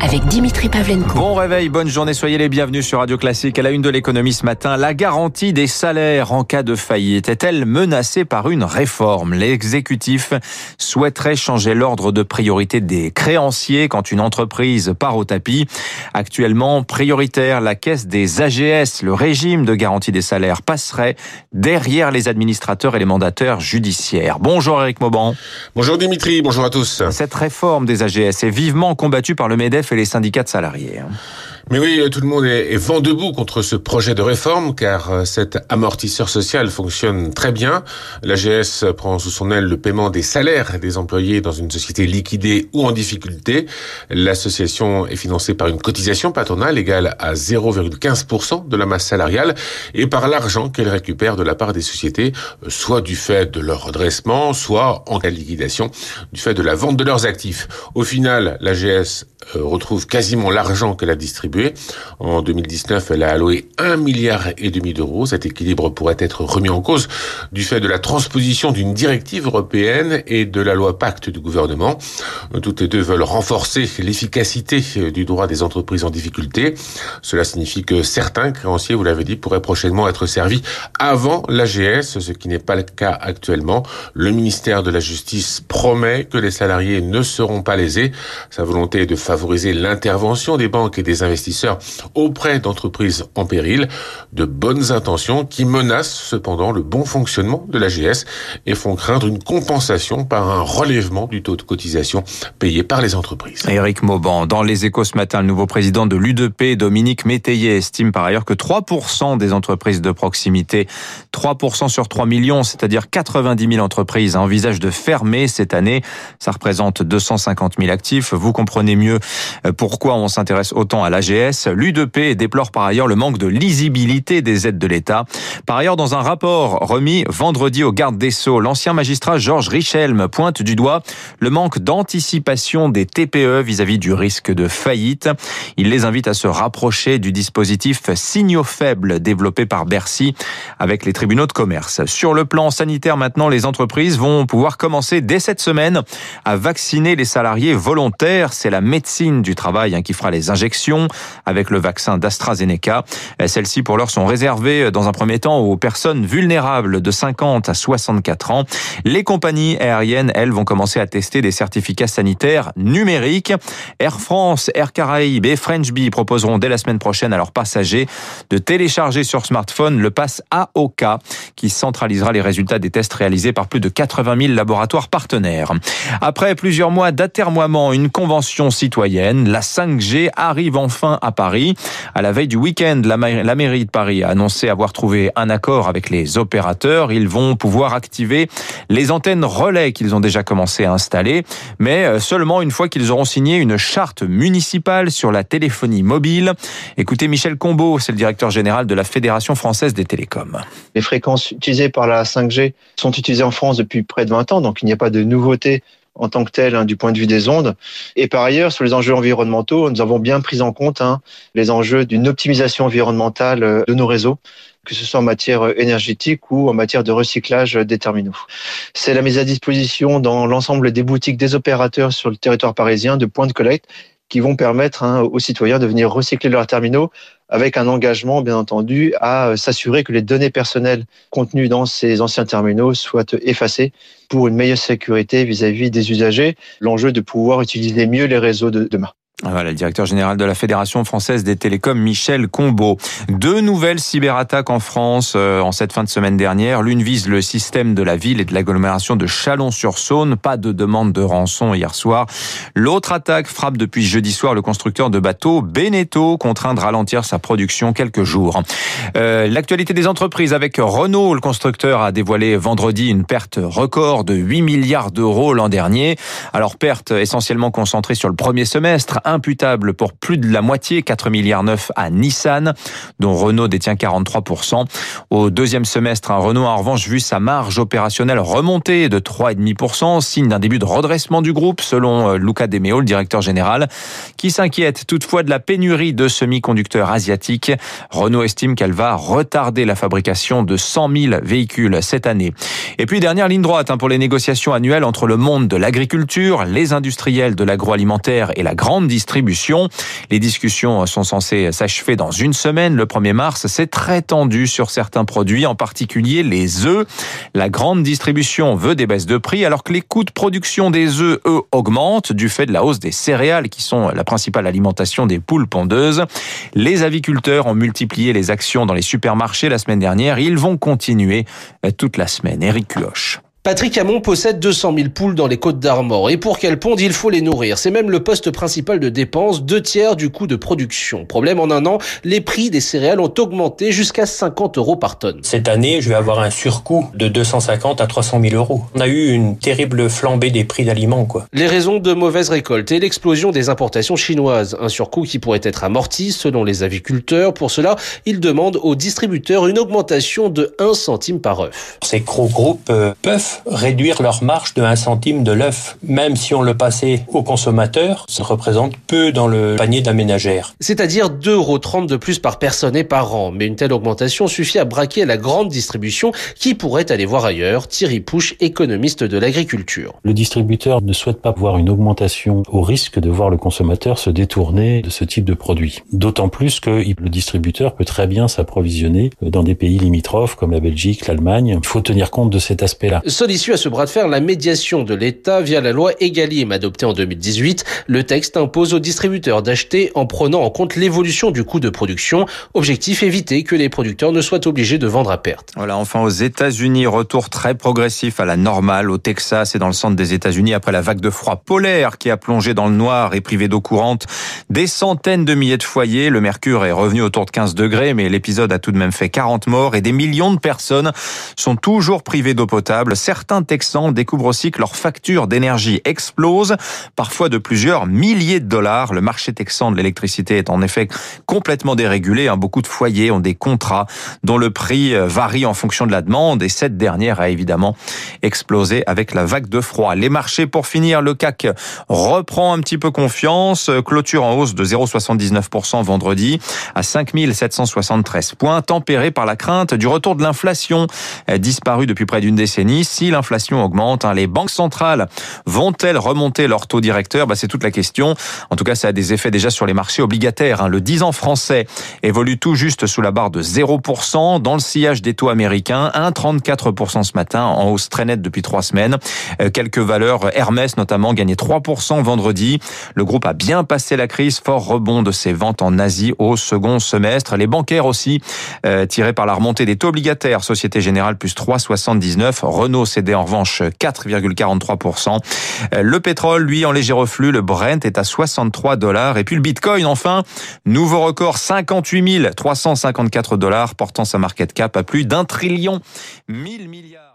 avec Dimitri Pavlenko. Bon réveil, bonne journée, soyez les bienvenus sur Radio Classique. À la une de l'économie ce matin, la garantie des salaires en cas de faillite est-elle menacée par une réforme? L'exécutif souhaiterait changer l'ordre de priorité des créanciers quand une entreprise part au tapis. Actuellement prioritaire, la caisse des AGS, le régime de garantie des salaires passerait derrière les administrateurs et les mandataires judiciaires. Bonjour Eric Mauban. Bonjour Dimitri, bonjour à tous. Cette réforme des AGS est vivement combattue par le MEDEF les syndicats de salariés. Mais oui, tout le monde est, vent debout contre ce projet de réforme, car euh, cet amortisseur social fonctionne très bien. L'AGS prend sous son aile le paiement des salaires des employés dans une société liquidée ou en difficulté. L'association est financée par une cotisation patronale égale à 0,15% de la masse salariale et par l'argent qu'elle récupère de la part des sociétés, euh, soit du fait de leur redressement, soit en cas de liquidation, du fait de la vente de leurs actifs. Au final, l'AGS euh, retrouve quasiment l'argent qu'elle a distribué. En 2019, elle a alloué un milliard et demi d'euros. Cet équilibre pourrait être remis en cause du fait de la transposition d'une directive européenne et de la loi Pacte du gouvernement. Toutes les deux veulent renforcer l'efficacité du droit des entreprises en difficulté. Cela signifie que certains créanciers, vous l'avez dit, pourraient prochainement être servis avant l'AGS, ce qui n'est pas le cas actuellement. Le ministère de la Justice promet que les salariés ne seront pas lésés. Sa volonté est de favoriser l'intervention des banques et des investisseurs auprès d'entreprises en péril, de bonnes intentions qui menacent cependant le bon fonctionnement de l'AGS et font craindre une compensation par un relèvement du taux de cotisation payé par les entreprises. Éric Mauban, dans les échos ce matin, le nouveau président de l'UDP, Dominique Métayer, estime par ailleurs que 3% des entreprises de proximité, 3% sur 3 millions, c'est-à-dire 90 000 entreprises, envisagent de fermer cette année. Ça représente 250 000 actifs. Vous comprenez mieux euh, pourquoi on s'intéresse autant à l'AGS. L'U2P déplore par ailleurs le manque de lisibilité des aides de l'État. Par ailleurs, dans un rapport remis vendredi au garde des Sceaux, l'ancien magistrat Georges Richelme pointe du doigt le manque d'anticipation des TPE vis-à-vis du risque de faillite. Il les invite à se rapprocher du dispositif signaux faibles développé par Bercy avec les tribunaux de commerce. Sur le plan sanitaire maintenant, les entreprises vont pouvoir commencer dès cette semaine à vacciner les salariés volontaires. C'est la médecine du travail hein, qui fera les injections avec le vaccin d'AstraZeneca. Celles-ci, pour l'heure, sont réservées euh, dans un premier temps aux personnes vulnérables de 50 à 64 ans. Les compagnies aériennes, elles, vont commencer à tester des certificats sanitaires numériques. Air France, Air Caraïbes et French Bee proposeront dès la semaine prochaine à leurs passagers de télécharger sur smartphone le pass AOK qui centralisera les résultats des tests réalisés par plus de 80 000 laboratoires partenaires. Après plusieurs mois d'atermoiement, une convention citoyenne la 5G arrive enfin à Paris. À la veille du week-end, la mairie de Paris a annoncé avoir trouvé un accord avec les opérateurs. Ils vont pouvoir activer les antennes relais qu'ils ont déjà commencé à installer, mais euh, seulement une fois qu'ils auront signé une charte municipale sur la téléphonie mobile. Écoutez Michel Combeau, c'est le directeur général de la Fédération française des télécoms. Les fréquences utilisées par la 5G sont utilisées en France depuis près de 20 ans, donc il n'y a pas de nouveauté en tant que tel hein, du point de vue des ondes. Et par ailleurs, sur les enjeux environnementaux, nous avons bien pris en compte hein, les enjeux d'une optimisation environnementale euh, de nos réseaux que ce soit en matière euh, énergétique ou en matière de recyclage des terminaux. C'est la mise à disposition dans l'ensemble des boutiques des opérateurs sur le territoire parisien de points de collecte qui vont permettre hein, aux citoyens de venir recycler leurs terminaux avec un engagement, bien entendu, à euh, s'assurer que les données personnelles contenues dans ces anciens terminaux soient effacées pour une meilleure sécurité vis-à-vis des usagers. L'enjeu de pouvoir utiliser mieux les réseaux de demain. Ah, voilà, le directeur général de la Fédération française des télécoms, Michel Combeau. Deux nouvelles cyberattaques en France euh, en cette fin de semaine dernière. L'une vise le système de la ville et de l'agglomération de Chalon-sur-Saône. Pas de demande de rançon hier soir. L'autre attaque frappe depuis jeudi soir le constructeur de bateaux Beneteau, contraint de ralentir sa production quelques jours. Euh, L'actualité des entreprises avec Renault. Le constructeur a dévoilé vendredi une perte record de 8 milliards d'euros l'an dernier. Alors perte essentiellement concentrée sur le premier semestre imputable pour plus de la moitié, 4 milliards 9 à Nissan, dont Renault détient 43%. Au deuxième semestre, Renault a en revanche vu sa marge opérationnelle remonter de 3,5%, signe d'un début de redressement du groupe, selon euh, Luca De Meo, le directeur général, qui s'inquiète toutefois de la pénurie de semi-conducteurs asiatiques. Renault estime qu'elle va retarder la fabrication de 100 000 véhicules cette année. Et puis dernière ligne droite hein, pour les négociations annuelles entre le monde de l'agriculture, les industriels de l'agroalimentaire et la grande. Les discussions sont censées s'achever dans une semaine, le 1er mars. C'est très tendu sur certains produits, en particulier les œufs. La grande distribution veut des baisses de prix alors que les coûts de production des œufs, eux, augmentent du fait de la hausse des céréales qui sont la principale alimentation des poules pondeuses. Les aviculteurs ont multiplié les actions dans les supermarchés la semaine dernière. Ils vont continuer toute la semaine. Eric Cuoche. Patrick Hamon possède 200 000 poules dans les Côtes d'Armor. Et pour qu'elles pondent, il faut les nourrir? C'est même le poste principal de dépense, deux tiers du coût de production. Problème, en un an, les prix des céréales ont augmenté jusqu'à 50 euros par tonne. Cette année, je vais avoir un surcoût de 250 à 300 000 euros. On a eu une terrible flambée des prix d'aliments, quoi. Les raisons de mauvaise récolte et l'explosion des importations chinoises. Un surcoût qui pourrait être amorti selon les aviculteurs. Pour cela, ils demandent aux distributeurs une augmentation de 1 centime par œuf. Ces gros groupes peuvent réduire leur marge de 1 centime de l'œuf. Même si on le passait aux consommateurs, ça représente peu dans le panier de la ménagère. C'est-à-dire 2,30 euros de plus par personne et par an. Mais une telle augmentation suffit à braquer la grande distribution qui pourrait aller voir ailleurs. Thierry Pouche, économiste de l'agriculture. Le distributeur ne souhaite pas voir une augmentation au risque de voir le consommateur se détourner de ce type de produit. D'autant plus que le distributeur peut très bien s'approvisionner dans des pays limitrophes comme la Belgique, l'Allemagne. Il faut tenir compte de cet aspect-là issue à ce bras de fer la médiation de l'État via la loi Egalim adoptée en 2018. Le texte impose aux distributeurs d'acheter en prenant en compte l'évolution du coût de production. Objectif éviter que les producteurs ne soient obligés de vendre à perte. Voilà, enfin aux États-Unis, retour très progressif à la normale au Texas et dans le centre des États-Unis après la vague de froid polaire qui a plongé dans le noir et privé d'eau courante des centaines de milliers de foyers. Le mercure est revenu autour de 15 degrés, mais l'épisode a tout de même fait 40 morts et des millions de personnes sont toujours privées d'eau potable certains Texans découvrent aussi que leur facture d'énergie explose, parfois de plusieurs milliers de dollars. Le marché texan de l'électricité est en effet complètement dérégulé. Hein. Beaucoup de foyers ont des contrats dont le prix euh, varie en fonction de la demande et cette dernière a évidemment explosé avec la vague de froid. Les marchés, pour finir, le CAC reprend un petit peu confiance. Clôture en hausse de 0,79% vendredi à 5773 points, tempéré par la crainte du retour de l'inflation euh, disparue depuis près d'une décennie. Si l'inflation augmente, hein, les banques centrales vont-elles remonter leur taux directeur? Bah, C'est toute la question. En tout cas, ça a des effets déjà sur les marchés obligataires. Hein. Le 10 ans français évolue tout juste sous la barre de 0%. Dans le sillage des taux américains, 1,34% ce matin, en hausse très nette depuis trois semaines. Euh, quelques valeurs, Hermès notamment, gagné 3% vendredi. Le groupe a bien passé la crise, fort rebond de ses ventes en Asie au second semestre. Les bancaires aussi, euh, tirés par la remontée des taux obligataires. Société Générale plus 3,79. Renault cédé en revanche 4,43%. Euh, le pétrole, lui, en léger reflux, le Brent est à 63 dollars. Et puis le Bitcoin, enfin, nouveau record 58 354 dollars, portant sa market cap à plus d'un trillion 1000 milliards.